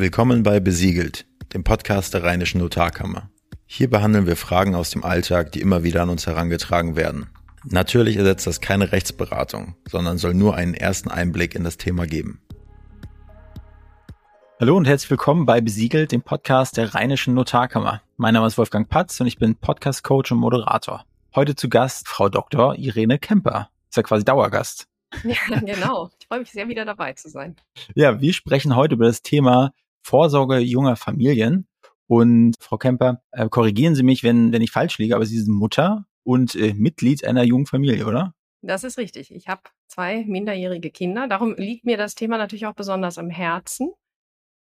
Willkommen bei Besiegelt, dem Podcast der Rheinischen Notarkammer. Hier behandeln wir Fragen aus dem Alltag, die immer wieder an uns herangetragen werden. Natürlich ersetzt das keine Rechtsberatung, sondern soll nur einen ersten Einblick in das Thema geben. Hallo und herzlich willkommen bei Besiegelt, dem Podcast der Rheinischen Notarkammer. Mein Name ist Wolfgang Patz und ich bin Podcast-Coach und Moderator. Heute zu Gast Frau Dr. Irene Kemper. Ist ja quasi Dauergast. Ja, genau. Ich freue mich sehr, wieder dabei zu sein. Ja, wir sprechen heute über das Thema Vorsorge junger Familien. Und Frau Kemper, äh, korrigieren Sie mich, wenn, wenn ich falsch liege, aber Sie sind Mutter und äh, Mitglied einer jungen Familie, oder? Das ist richtig. Ich habe zwei minderjährige Kinder. Darum liegt mir das Thema natürlich auch besonders am Herzen.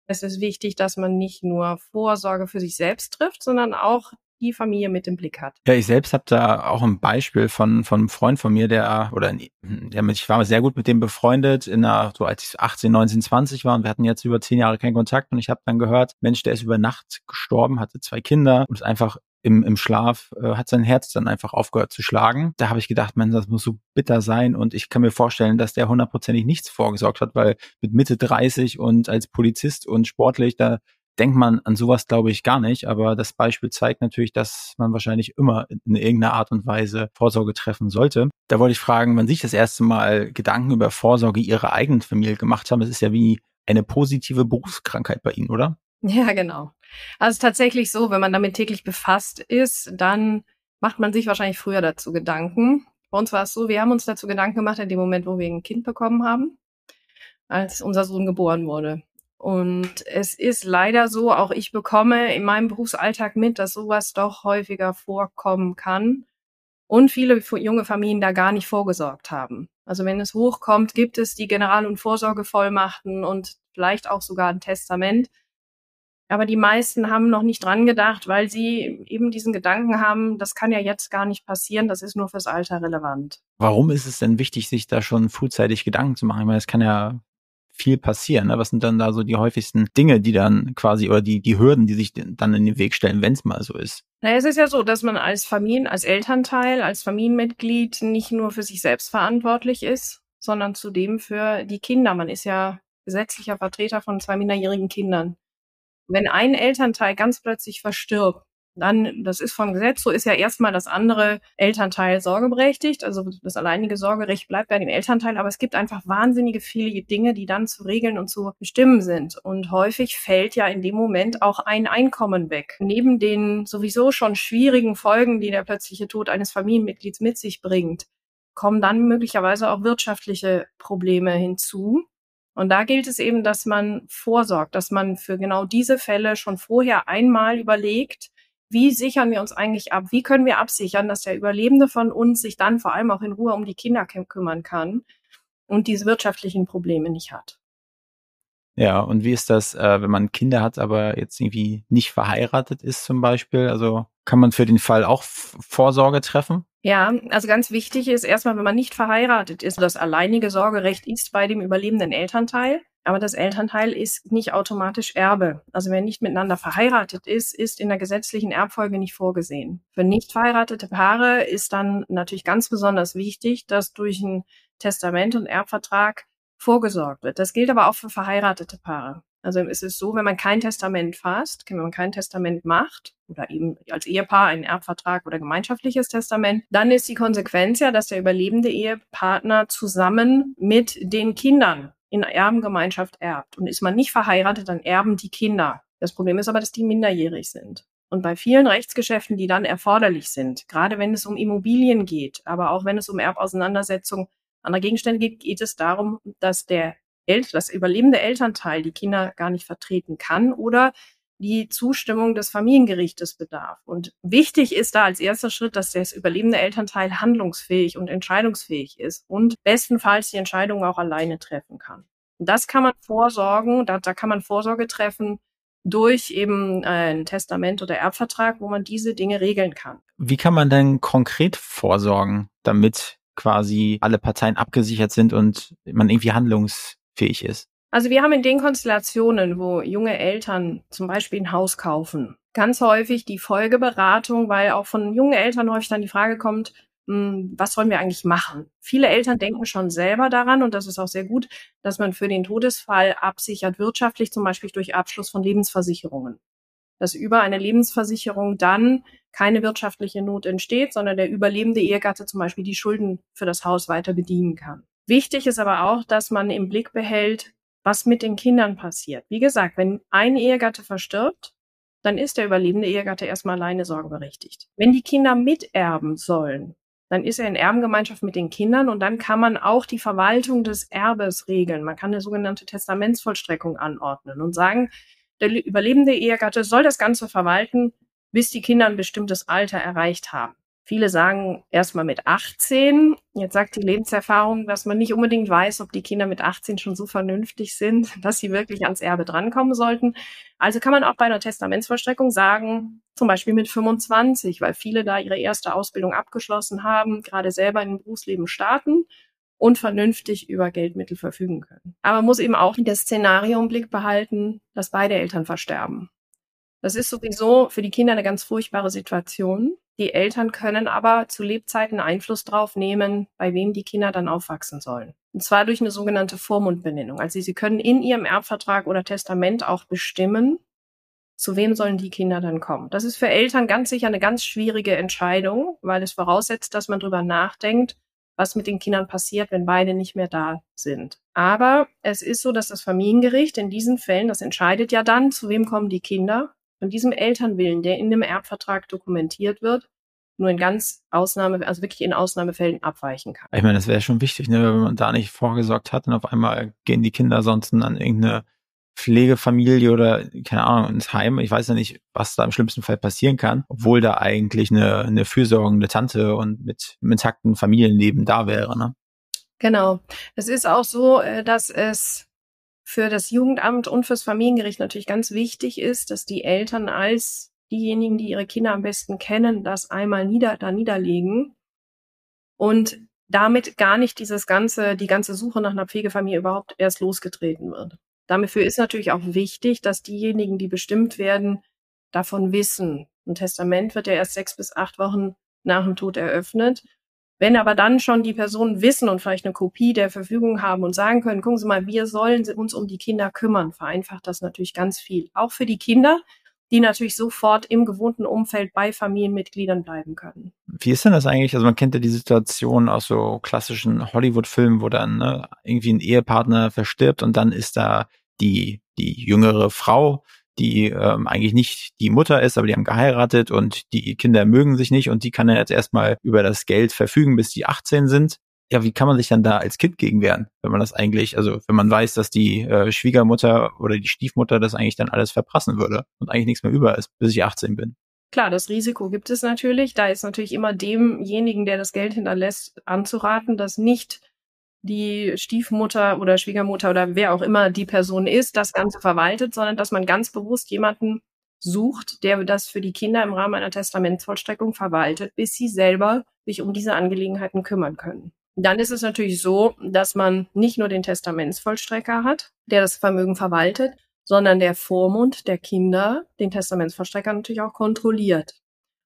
Es ist wichtig, dass man nicht nur Vorsorge für sich selbst trifft, sondern auch die Familie mit im Blick hat. Ja, ich selbst habe da auch ein Beispiel von, von einem Freund von mir, der, oder der mit, ich war sehr gut mit dem befreundet, in einer, so als ich 18, 19, 20 war und wir hatten jetzt über zehn Jahre keinen Kontakt und ich habe dann gehört, Mensch, der ist über Nacht gestorben, hatte zwei Kinder und ist einfach im, im Schlaf äh, hat sein Herz dann einfach aufgehört zu schlagen. Da habe ich gedacht, man, das muss so bitter sein und ich kann mir vorstellen, dass der hundertprozentig nichts vorgesorgt hat, weil mit Mitte 30 und als Polizist und sportlich, da denkt man an sowas, glaube ich, gar nicht. Aber das Beispiel zeigt natürlich, dass man wahrscheinlich immer in irgendeiner Art und Weise Vorsorge treffen sollte. Da wollte ich fragen, wann Sie sich das erste Mal Gedanken über Vorsorge Ihrer eigenen Familie gemacht haben. Das ist ja wie eine positive Berufskrankheit bei Ihnen, oder? Ja, genau. Also tatsächlich so, wenn man damit täglich befasst ist, dann macht man sich wahrscheinlich früher dazu Gedanken. Bei uns war es so, wir haben uns dazu Gedanken gemacht in dem Moment, wo wir ein Kind bekommen haben, als unser Sohn geboren wurde. Und es ist leider so, auch ich bekomme in meinem Berufsalltag mit, dass sowas doch häufiger vorkommen kann und viele junge Familien da gar nicht vorgesorgt haben. Also wenn es hochkommt, gibt es die General- und Vorsorgevollmachten und vielleicht auch sogar ein Testament. Aber die meisten haben noch nicht dran gedacht, weil sie eben diesen Gedanken haben, das kann ja jetzt gar nicht passieren, das ist nur fürs Alter relevant. Warum ist es denn wichtig, sich da schon frühzeitig Gedanken zu machen? Ich meine, es kann ja viel passieren. Ne? Was sind dann da so die häufigsten Dinge, die dann quasi oder die, die Hürden, die sich dann in den Weg stellen, wenn es mal so ist? Naja, es ist ja so, dass man als Familien, als Elternteil, als Familienmitglied nicht nur für sich selbst verantwortlich ist, sondern zudem für die Kinder. Man ist ja gesetzlicher Vertreter von zwei minderjährigen Kindern. Wenn ein Elternteil ganz plötzlich verstirbt, dann, das ist vom Gesetz, so ist ja erstmal das andere Elternteil sorgeberechtigt. Also das alleinige Sorgerecht bleibt bei dem Elternteil, aber es gibt einfach wahnsinnige viele Dinge, die dann zu regeln und zu bestimmen sind. Und häufig fällt ja in dem Moment auch ein Einkommen weg. Neben den sowieso schon schwierigen Folgen, die der plötzliche Tod eines Familienmitglieds mit sich bringt, kommen dann möglicherweise auch wirtschaftliche Probleme hinzu. Und da gilt es eben, dass man vorsorgt, dass man für genau diese Fälle schon vorher einmal überlegt, wie sichern wir uns eigentlich ab? Wie können wir absichern, dass der Überlebende von uns sich dann vor allem auch in Ruhe um die Kinder kümmern kann und diese wirtschaftlichen Probleme nicht hat? Ja, und wie ist das, äh, wenn man Kinder hat, aber jetzt irgendwie nicht verheiratet ist zum Beispiel? Also kann man für den Fall auch Vorsorge treffen? Ja, also ganz wichtig ist erstmal, wenn man nicht verheiratet ist, das alleinige Sorgerecht ist bei dem überlebenden Elternteil. Aber das Elternteil ist nicht automatisch Erbe. Also wer nicht miteinander verheiratet ist, ist in der gesetzlichen Erbfolge nicht vorgesehen. Für nicht verheiratete Paare ist dann natürlich ganz besonders wichtig, dass durch ein Testament und Erbvertrag vorgesorgt wird. Das gilt aber auch für verheiratete Paare. Also es ist so, wenn man kein Testament fasst, wenn man kein Testament macht oder eben als Ehepaar einen Erbvertrag oder gemeinschaftliches Testament, dann ist die Konsequenz ja, dass der überlebende Ehepartner zusammen mit den Kindern in Erbengemeinschaft erbt. Und ist man nicht verheiratet, dann erben die Kinder. Das Problem ist aber, dass die minderjährig sind. Und bei vielen Rechtsgeschäften, die dann erforderlich sind, gerade wenn es um Immobilien geht, aber auch wenn es um Erbauseinandersetzung anderer Gegenstände geht, geht es darum, dass der El das überlebende Elternteil die Kinder gar nicht vertreten kann oder die Zustimmung des Familiengerichtes bedarf. Und wichtig ist da als erster Schritt, dass das überlebende Elternteil handlungsfähig und entscheidungsfähig ist und bestenfalls die Entscheidung auch alleine treffen kann. Und das kann man vorsorgen, da, da kann man Vorsorge treffen durch eben ein Testament oder Erbvertrag, wo man diese Dinge regeln kann. Wie kann man denn konkret vorsorgen, damit quasi alle Parteien abgesichert sind und man irgendwie handlungsfähig ist? Also wir haben in den Konstellationen, wo junge Eltern zum Beispiel ein Haus kaufen, ganz häufig die Folgeberatung, weil auch von jungen Eltern häufig dann die Frage kommt, hm, was sollen wir eigentlich machen? Viele Eltern denken schon selber daran, und das ist auch sehr gut, dass man für den Todesfall absichert, wirtschaftlich zum Beispiel durch Abschluss von Lebensversicherungen. Dass über eine Lebensversicherung dann keine wirtschaftliche Not entsteht, sondern der überlebende Ehegatte zum Beispiel die Schulden für das Haus weiter bedienen kann. Wichtig ist aber auch, dass man im Blick behält, was mit den Kindern passiert. Wie gesagt, wenn ein Ehegatte verstirbt, dann ist der überlebende Ehegatte erstmal alleine sorgeberechtigt. Wenn die Kinder miterben sollen, dann ist er in Erbengemeinschaft mit den Kindern und dann kann man auch die Verwaltung des Erbes regeln. Man kann eine sogenannte Testamentsvollstreckung anordnen und sagen, der überlebende Ehegatte soll das Ganze verwalten, bis die Kinder ein bestimmtes Alter erreicht haben. Viele sagen erstmal mit 18. Jetzt sagt die Lebenserfahrung, dass man nicht unbedingt weiß, ob die Kinder mit 18 schon so vernünftig sind, dass sie wirklich ans Erbe drankommen sollten. Also kann man auch bei einer Testamentsvollstreckung sagen, zum Beispiel mit 25, weil viele da ihre erste Ausbildung abgeschlossen haben, gerade selber im Berufsleben starten und vernünftig über Geldmittel verfügen können. Aber man muss eben auch das Szenario im Blick behalten, dass beide Eltern versterben. Das ist sowieso für die Kinder eine ganz furchtbare Situation. Die Eltern können aber zu Lebzeiten Einfluss drauf nehmen, bei wem die Kinder dann aufwachsen sollen. Und zwar durch eine sogenannte Vormundbenennung. Also sie können in ihrem Erbvertrag oder Testament auch bestimmen, zu wem sollen die Kinder dann kommen. Das ist für Eltern ganz sicher eine ganz schwierige Entscheidung, weil es voraussetzt, dass man drüber nachdenkt, was mit den Kindern passiert, wenn beide nicht mehr da sind. Aber es ist so, dass das Familiengericht in diesen Fällen, das entscheidet ja dann, zu wem kommen die Kinder von diesem Elternwillen, der in dem Erbvertrag dokumentiert wird, nur in ganz Ausnahme, also wirklich in Ausnahmefällen abweichen kann. Ich meine, das wäre schon wichtig, ne, wenn man da nicht vorgesorgt hat und auf einmal gehen die Kinder sonst an irgendeine Pflegefamilie oder keine Ahnung ins Heim. Ich weiß ja nicht, was da im schlimmsten Fall passieren kann, obwohl da eigentlich eine, eine fürsorgende Tante und mit einem intakten Familienleben da wäre. Ne? Genau. Es ist auch so, äh, dass es für das Jugendamt und fürs Familiengericht natürlich ganz wichtig ist, dass die Eltern als diejenigen, die ihre Kinder am besten kennen, das einmal nieder, da niederlegen und damit gar nicht dieses ganze, die ganze Suche nach einer Pflegefamilie überhaupt erst losgetreten wird. Dafür ist natürlich auch wichtig, dass diejenigen, die bestimmt werden, davon wissen. Ein Testament wird ja erst sechs bis acht Wochen nach dem Tod eröffnet. Wenn aber dann schon die Personen wissen und vielleicht eine Kopie der Verfügung haben und sagen können, gucken Sie mal, wir sollen uns um die Kinder kümmern, vereinfacht das natürlich ganz viel. Auch für die Kinder, die natürlich sofort im gewohnten Umfeld bei Familienmitgliedern bleiben können. Wie ist denn das eigentlich? Also man kennt ja die Situation aus so klassischen Hollywood-Filmen, wo dann ne, irgendwie ein Ehepartner verstirbt und dann ist da die, die jüngere Frau, die ähm, eigentlich nicht die Mutter ist, aber die haben geheiratet und die Kinder mögen sich nicht und die kann dann jetzt erstmal über das Geld verfügen, bis die 18 sind. Ja, wie kann man sich dann da als Kind gegen wehren, wenn man das eigentlich, also wenn man weiß, dass die äh, Schwiegermutter oder die Stiefmutter das eigentlich dann alles verprassen würde und eigentlich nichts mehr über ist, bis ich 18 bin? Klar, das Risiko gibt es natürlich. Da ist natürlich immer demjenigen, der das Geld hinterlässt, anzuraten, dass nicht die Stiefmutter oder Schwiegermutter oder wer auch immer die Person ist, das Ganze verwaltet, sondern dass man ganz bewusst jemanden sucht, der das für die Kinder im Rahmen einer Testamentsvollstreckung verwaltet, bis sie selber sich um diese Angelegenheiten kümmern können. Dann ist es natürlich so, dass man nicht nur den Testamentsvollstrecker hat, der das Vermögen verwaltet, sondern der Vormund der Kinder den Testamentsvollstrecker natürlich auch kontrolliert.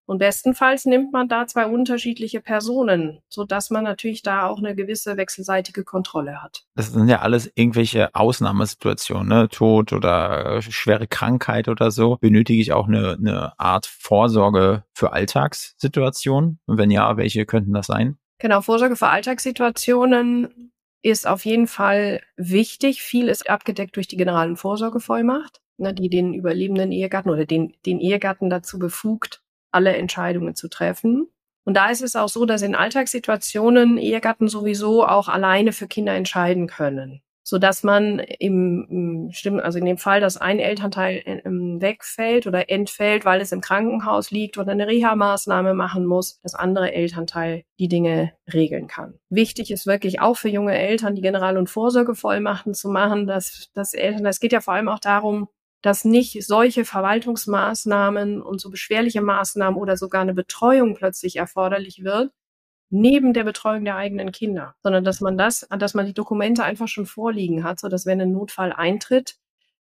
Und bestenfalls nimmt man da zwei unterschiedliche Personen, so dass man natürlich da auch eine gewisse wechselseitige Kontrolle hat. Das sind ja alles irgendwelche Ausnahmesituationen, ne? Tod oder schwere Krankheit oder so. Benötige ich auch eine, eine Art Vorsorge für Alltagssituationen? Und wenn ja, welche könnten das sein? Genau, Vorsorge für Alltagssituationen ist auf jeden Fall wichtig. Viel ist abgedeckt durch die generalen Vorsorgevollmacht, ne, die den überlebenden Ehegatten oder den, den Ehegatten dazu befugt, alle Entscheidungen zu treffen. Und da ist es auch so, dass in Alltagssituationen Ehegatten sowieso auch alleine für Kinder entscheiden können, so dass man im, im also in dem Fall, dass ein Elternteil ähm, wegfällt oder entfällt, weil es im Krankenhaus liegt oder eine Reha-Maßnahme machen muss, das andere Elternteil die Dinge regeln kann. Wichtig ist wirklich auch für junge Eltern die General- und Vorsorgevollmachten zu machen, dass, dass Eltern, es geht ja vor allem auch darum, dass nicht solche Verwaltungsmaßnahmen und so beschwerliche Maßnahmen oder sogar eine Betreuung plötzlich erforderlich wird, neben der Betreuung der eigenen Kinder, sondern dass man das, dass man die Dokumente einfach schon vorliegen hat, so dass wenn ein Notfall eintritt,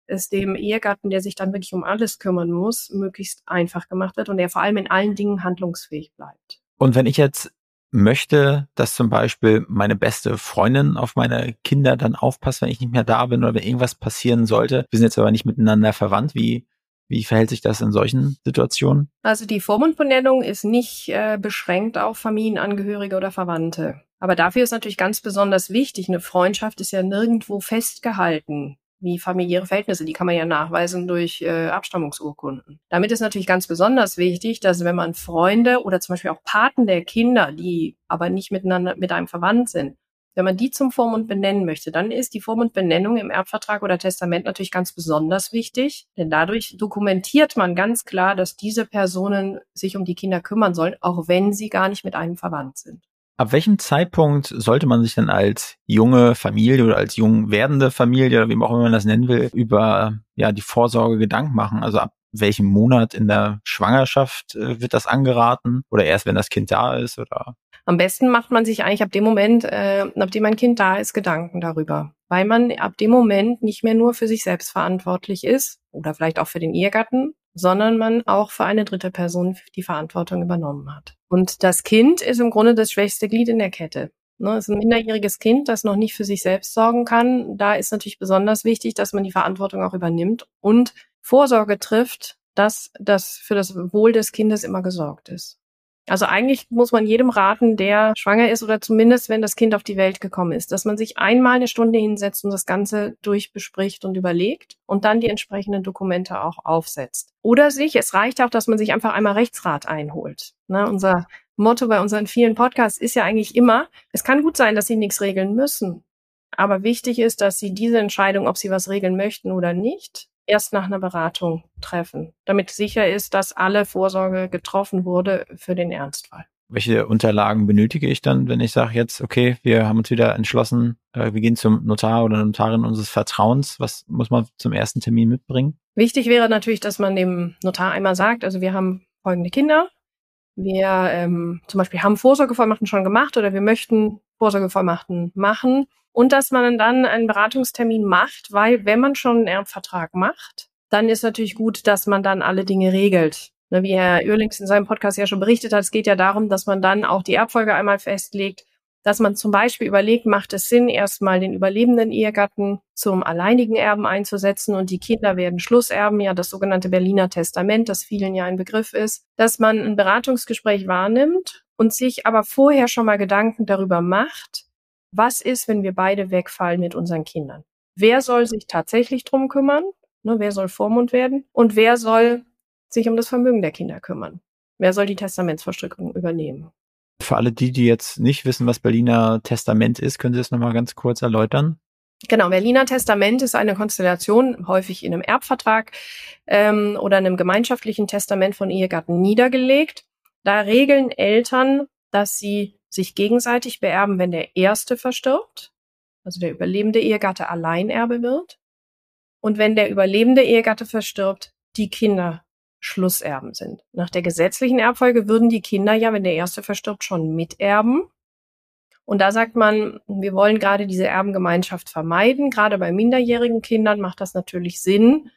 es dem Ehegatten, der sich dann wirklich um alles kümmern muss, möglichst einfach gemacht wird und er vor allem in allen Dingen handlungsfähig bleibt. Und wenn ich jetzt möchte, dass zum Beispiel meine beste Freundin auf meine Kinder dann aufpasst, wenn ich nicht mehr da bin oder wenn irgendwas passieren sollte. Wir sind jetzt aber nicht miteinander verwandt. Wie, wie verhält sich das in solchen Situationen? Also die Vormundbenennung ist nicht äh, beschränkt auf Familienangehörige oder Verwandte. Aber dafür ist natürlich ganz besonders wichtig, eine Freundschaft ist ja nirgendwo festgehalten wie familiäre Verhältnisse, die kann man ja nachweisen durch äh, Abstammungsurkunden. Damit ist natürlich ganz besonders wichtig, dass wenn man Freunde oder zum Beispiel auch Paten der Kinder, die aber nicht miteinander mit einem verwandt sind, wenn man die zum Vormund benennen möchte, dann ist die Vormundbenennung im Erbvertrag oder Testament natürlich ganz besonders wichtig, denn dadurch dokumentiert man ganz klar, dass diese Personen sich um die Kinder kümmern sollen, auch wenn sie gar nicht mit einem verwandt sind. Ab welchem Zeitpunkt sollte man sich denn als junge Familie oder als jung werdende Familie oder wie auch immer man das nennen will, über ja die Vorsorge Gedanken machen? Also ab welchem Monat in der Schwangerschaft äh, wird das angeraten oder erst wenn das Kind da ist oder? Am besten macht man sich eigentlich ab dem Moment, äh, ab dem ein Kind da ist, Gedanken darüber, weil man ab dem Moment nicht mehr nur für sich selbst verantwortlich ist oder vielleicht auch für den Ehegatten, sondern man auch für eine dritte Person die Verantwortung übernommen hat. Und das Kind ist im Grunde das schwächste Glied in der Kette. Ne, ist ein minderjähriges Kind, das noch nicht für sich selbst sorgen kann. Da ist natürlich besonders wichtig, dass man die Verantwortung auch übernimmt und Vorsorge trifft, dass das für das Wohl des Kindes immer gesorgt ist. Also eigentlich muss man jedem raten, der schwanger ist oder zumindest, wenn das Kind auf die Welt gekommen ist, dass man sich einmal eine Stunde hinsetzt und das Ganze durchbespricht und überlegt und dann die entsprechenden Dokumente auch aufsetzt. Oder sich, es reicht auch, dass man sich einfach einmal Rechtsrat einholt. Ne, unser Motto bei unseren vielen Podcasts ist ja eigentlich immer, es kann gut sein, dass Sie nichts regeln müssen. Aber wichtig ist, dass Sie diese Entscheidung, ob Sie was regeln möchten oder nicht, erst nach einer Beratung treffen, damit sicher ist, dass alle Vorsorge getroffen wurde für den Ernstfall. Welche Unterlagen benötige ich dann, wenn ich sage jetzt, okay, wir haben uns wieder entschlossen, äh, wir gehen zum Notar oder Notarin unseres Vertrauens. Was muss man zum ersten Termin mitbringen? Wichtig wäre natürlich, dass man dem Notar einmal sagt, also wir haben folgende Kinder. Wir ähm, zum Beispiel haben Vorsorgevollmachten schon gemacht oder wir möchten Vorsorgevollmachten machen und dass man dann einen Beratungstermin macht, weil wenn man schon einen Erbvertrag macht, dann ist natürlich gut, dass man dann alle Dinge regelt. Ne, wie Herr Oerlings in seinem Podcast ja schon berichtet hat, es geht ja darum, dass man dann auch die Erbfolge einmal festlegt, dass man zum Beispiel überlegt, macht es Sinn, erstmal den überlebenden Ehegatten zum alleinigen Erben einzusetzen und die Kinder werden Schlusserben, ja das sogenannte Berliner Testament, das vielen ja ein Begriff ist, dass man ein Beratungsgespräch wahrnimmt und sich aber vorher schon mal Gedanken darüber macht, was ist, wenn wir beide wegfallen mit unseren Kindern? Wer soll sich tatsächlich drum kümmern? Ne, wer soll Vormund werden? Und wer soll sich um das Vermögen der Kinder kümmern? Wer soll die Testamentsverstrickung übernehmen? Für alle die, die jetzt nicht wissen, was Berliner Testament ist, können Sie das nochmal ganz kurz erläutern? Genau, Berliner Testament ist eine Konstellation, häufig in einem Erbvertrag ähm, oder einem gemeinschaftlichen Testament von Ehegatten niedergelegt. Da regeln Eltern, dass sie sich gegenseitig beerben, wenn der Erste verstirbt, also der überlebende Ehegatte Alleinerbe wird, und wenn der überlebende Ehegatte verstirbt, die Kinder Schlusserben sind. Nach der gesetzlichen Erbfolge würden die Kinder ja, wenn der Erste verstirbt, schon miterben. Und da sagt man, wir wollen gerade diese Erbengemeinschaft vermeiden. Gerade bei minderjährigen Kindern macht das natürlich Sinn,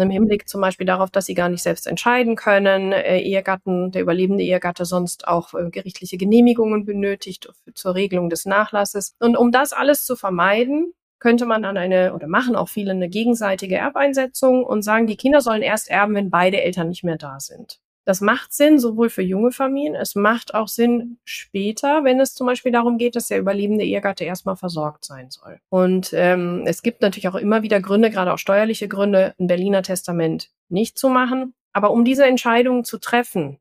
im Hinblick zum Beispiel darauf, dass sie gar nicht selbst entscheiden können, äh, Ehegatten, der überlebende Ehegatte sonst auch äh, gerichtliche Genehmigungen benötigt zur Regelung des Nachlasses. Und um das alles zu vermeiden, könnte man an eine, oder machen auch viele eine gegenseitige Erbeinsetzung und sagen, die Kinder sollen erst erben, wenn beide Eltern nicht mehr da sind. Das macht Sinn, sowohl für junge Familien, es macht auch Sinn später, wenn es zum Beispiel darum geht, dass der überlebende Ehegatte erstmal versorgt sein soll. Und ähm, es gibt natürlich auch immer wieder Gründe, gerade auch steuerliche Gründe, ein Berliner Testament nicht zu machen. Aber um diese Entscheidung zu treffen,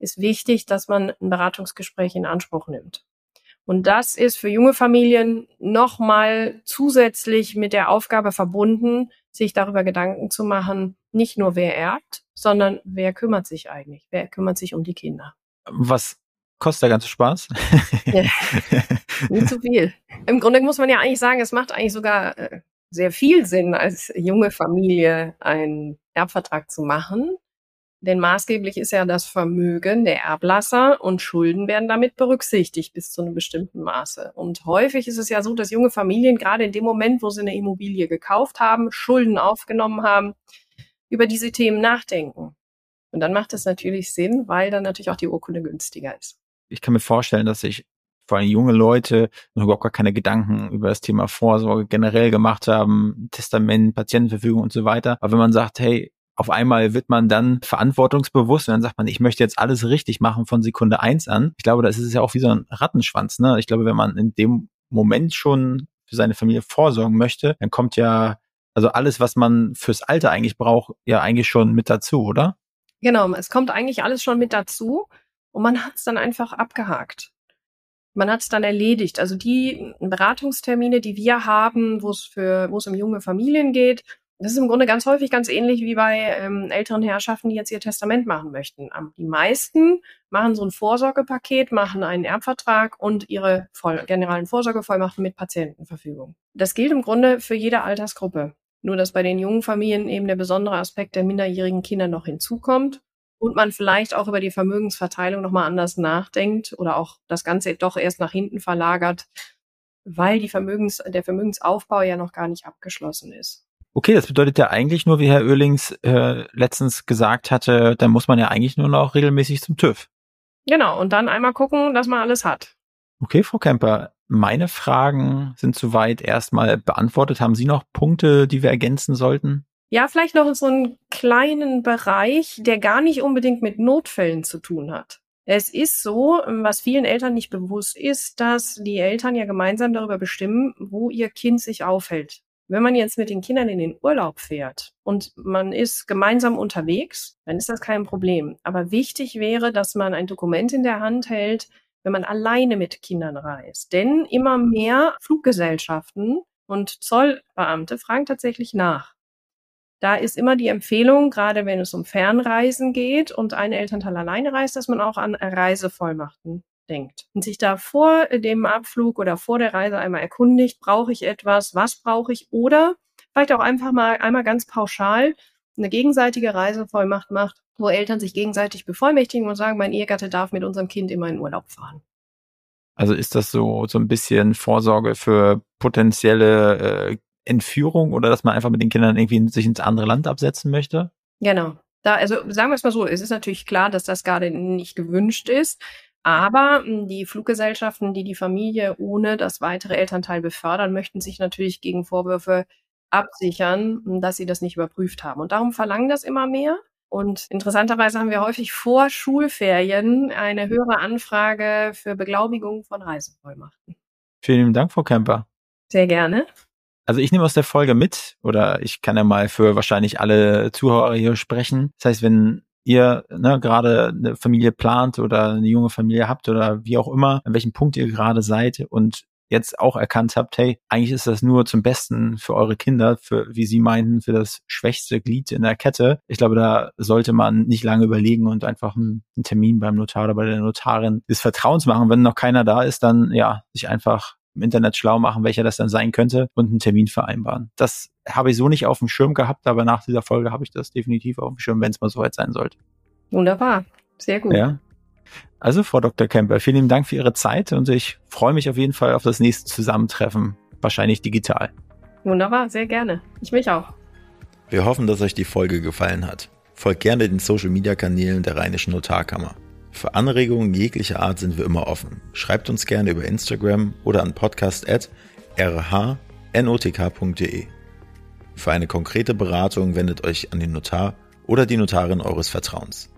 ist wichtig, dass man ein Beratungsgespräch in Anspruch nimmt. Und das ist für junge Familien nochmal zusätzlich mit der Aufgabe verbunden, sich darüber Gedanken zu machen, nicht nur wer erbt, sondern wer kümmert sich eigentlich? Wer kümmert sich um die Kinder? Was kostet der ganze Spaß? Ja, nicht zu viel. Im Grunde muss man ja eigentlich sagen, es macht eigentlich sogar äh, sehr viel Sinn, als junge Familie einen Erbvertrag zu machen. Denn maßgeblich ist ja das Vermögen der Erblasser und Schulden werden damit berücksichtigt bis zu einem bestimmten Maße. Und häufig ist es ja so, dass junge Familien gerade in dem Moment, wo sie eine Immobilie gekauft haben, Schulden aufgenommen haben, über diese Themen nachdenken. Und dann macht es natürlich Sinn, weil dann natürlich auch die Urkunde günstiger ist. ich kann mir vorstellen, dass sich vor allem junge Leute noch überhaupt gar keine Gedanken über das Thema Vorsorge generell gemacht haben, Testament, Patientenverfügung und so weiter. Aber wenn man sagt, hey, auf einmal wird man dann verantwortungsbewusst und dann sagt man, ich möchte jetzt alles richtig machen von Sekunde eins an. Ich glaube, das ist ja auch wie so ein Rattenschwanz. Ne? Ich glaube, wenn man in dem Moment schon für seine Familie vorsorgen möchte, dann kommt ja also alles, was man fürs Alter eigentlich braucht, ja eigentlich schon mit dazu, oder? Genau, es kommt eigentlich alles schon mit dazu und man hat es dann einfach abgehakt. Man hat es dann erledigt. Also die Beratungstermine, die wir haben, wo es für, wo es um junge Familien geht, das ist im Grunde ganz häufig ganz ähnlich wie bei ähm, älteren Herrschaften, die jetzt ihr Testament machen möchten. Die meisten machen so ein Vorsorgepaket, machen einen Erbvertrag und ihre Voll generalen Vorsorgevollmachten mit Patientenverfügung. Das gilt im Grunde für jede Altersgruppe. Nur dass bei den jungen Familien eben der besondere Aspekt der minderjährigen Kinder noch hinzukommt und man vielleicht auch über die Vermögensverteilung nochmal anders nachdenkt oder auch das Ganze doch erst nach hinten verlagert, weil die Vermögens, der Vermögensaufbau ja noch gar nicht abgeschlossen ist. Okay, das bedeutet ja eigentlich nur, wie Herr Oehlings äh, letztens gesagt hatte, da muss man ja eigentlich nur noch regelmäßig zum TÜV. Genau, und dann einmal gucken, dass man alles hat. Okay, Frau Kemper, meine Fragen sind soweit erstmal beantwortet. Haben Sie noch Punkte, die wir ergänzen sollten? Ja, vielleicht noch so einen kleinen Bereich, der gar nicht unbedingt mit Notfällen zu tun hat. Es ist so, was vielen Eltern nicht bewusst ist, dass die Eltern ja gemeinsam darüber bestimmen, wo ihr Kind sich aufhält. Wenn man jetzt mit den Kindern in den Urlaub fährt und man ist gemeinsam unterwegs, dann ist das kein Problem. Aber wichtig wäre, dass man ein Dokument in der Hand hält, wenn man alleine mit Kindern reist. Denn immer mehr Fluggesellschaften und Zollbeamte fragen tatsächlich nach. Da ist immer die Empfehlung, gerade wenn es um Fernreisen geht und ein Elternteil alleine reist, dass man auch an Reisevollmachten denkt und sich da vor dem Abflug oder vor der Reise einmal erkundigt, brauche ich etwas, was brauche ich oder vielleicht auch einfach mal einmal ganz pauschal eine gegenseitige Reisevollmacht macht, wo Eltern sich gegenseitig bevollmächtigen und sagen, mein Ehegatte darf mit unserem Kind immer in Urlaub fahren. Also ist das so so ein bisschen Vorsorge für potenzielle äh, Entführung oder dass man einfach mit den Kindern irgendwie sich ins andere Land absetzen möchte? Genau. Da, also sagen wir es mal so, es ist natürlich klar, dass das gerade nicht gewünscht ist. Aber hm, die Fluggesellschaften, die die Familie ohne das weitere Elternteil befördern, möchten sich natürlich gegen Vorwürfe absichern, dass sie das nicht überprüft haben. Und darum verlangen das immer mehr. Und interessanterweise haben wir häufig vor Schulferien eine höhere Anfrage für Beglaubigung von Reisevollmachten. Vielen Dank, Frau Kemper. Sehr gerne. Also ich nehme aus der Folge mit, oder ich kann ja mal für wahrscheinlich alle Zuhörer hier sprechen. Das heißt, wenn ihr ne, gerade eine Familie plant oder eine junge Familie habt oder wie auch immer, an welchem Punkt ihr gerade seid und jetzt auch erkannt habt, hey, eigentlich ist das nur zum Besten für eure Kinder, für, wie sie meinten, für das schwächste Glied in der Kette. Ich glaube, da sollte man nicht lange überlegen und einfach einen, einen Termin beim Notar oder bei der Notarin des Vertrauens machen. Wenn noch keiner da ist, dann ja, sich einfach im Internet schlau machen, welcher das dann sein könnte und einen Termin vereinbaren. Das habe ich so nicht auf dem Schirm gehabt, aber nach dieser Folge habe ich das definitiv auf dem Schirm, wenn es mal soweit sein sollte. Wunderbar. Sehr gut. Ja. Also, Frau Dr. Kemper, vielen lieben Dank für Ihre Zeit und ich freue mich auf jeden Fall auf das nächste Zusammentreffen, wahrscheinlich digital. Wunderbar, sehr gerne. Ich mich auch. Wir hoffen, dass euch die Folge gefallen hat. Folgt gerne den Social Media Kanälen der Rheinischen Notarkammer. Für Anregungen jeglicher Art sind wir immer offen. Schreibt uns gerne über Instagram oder an podcast.rhnotk.de. Für eine konkrete Beratung wendet euch an den Notar oder die Notarin eures Vertrauens.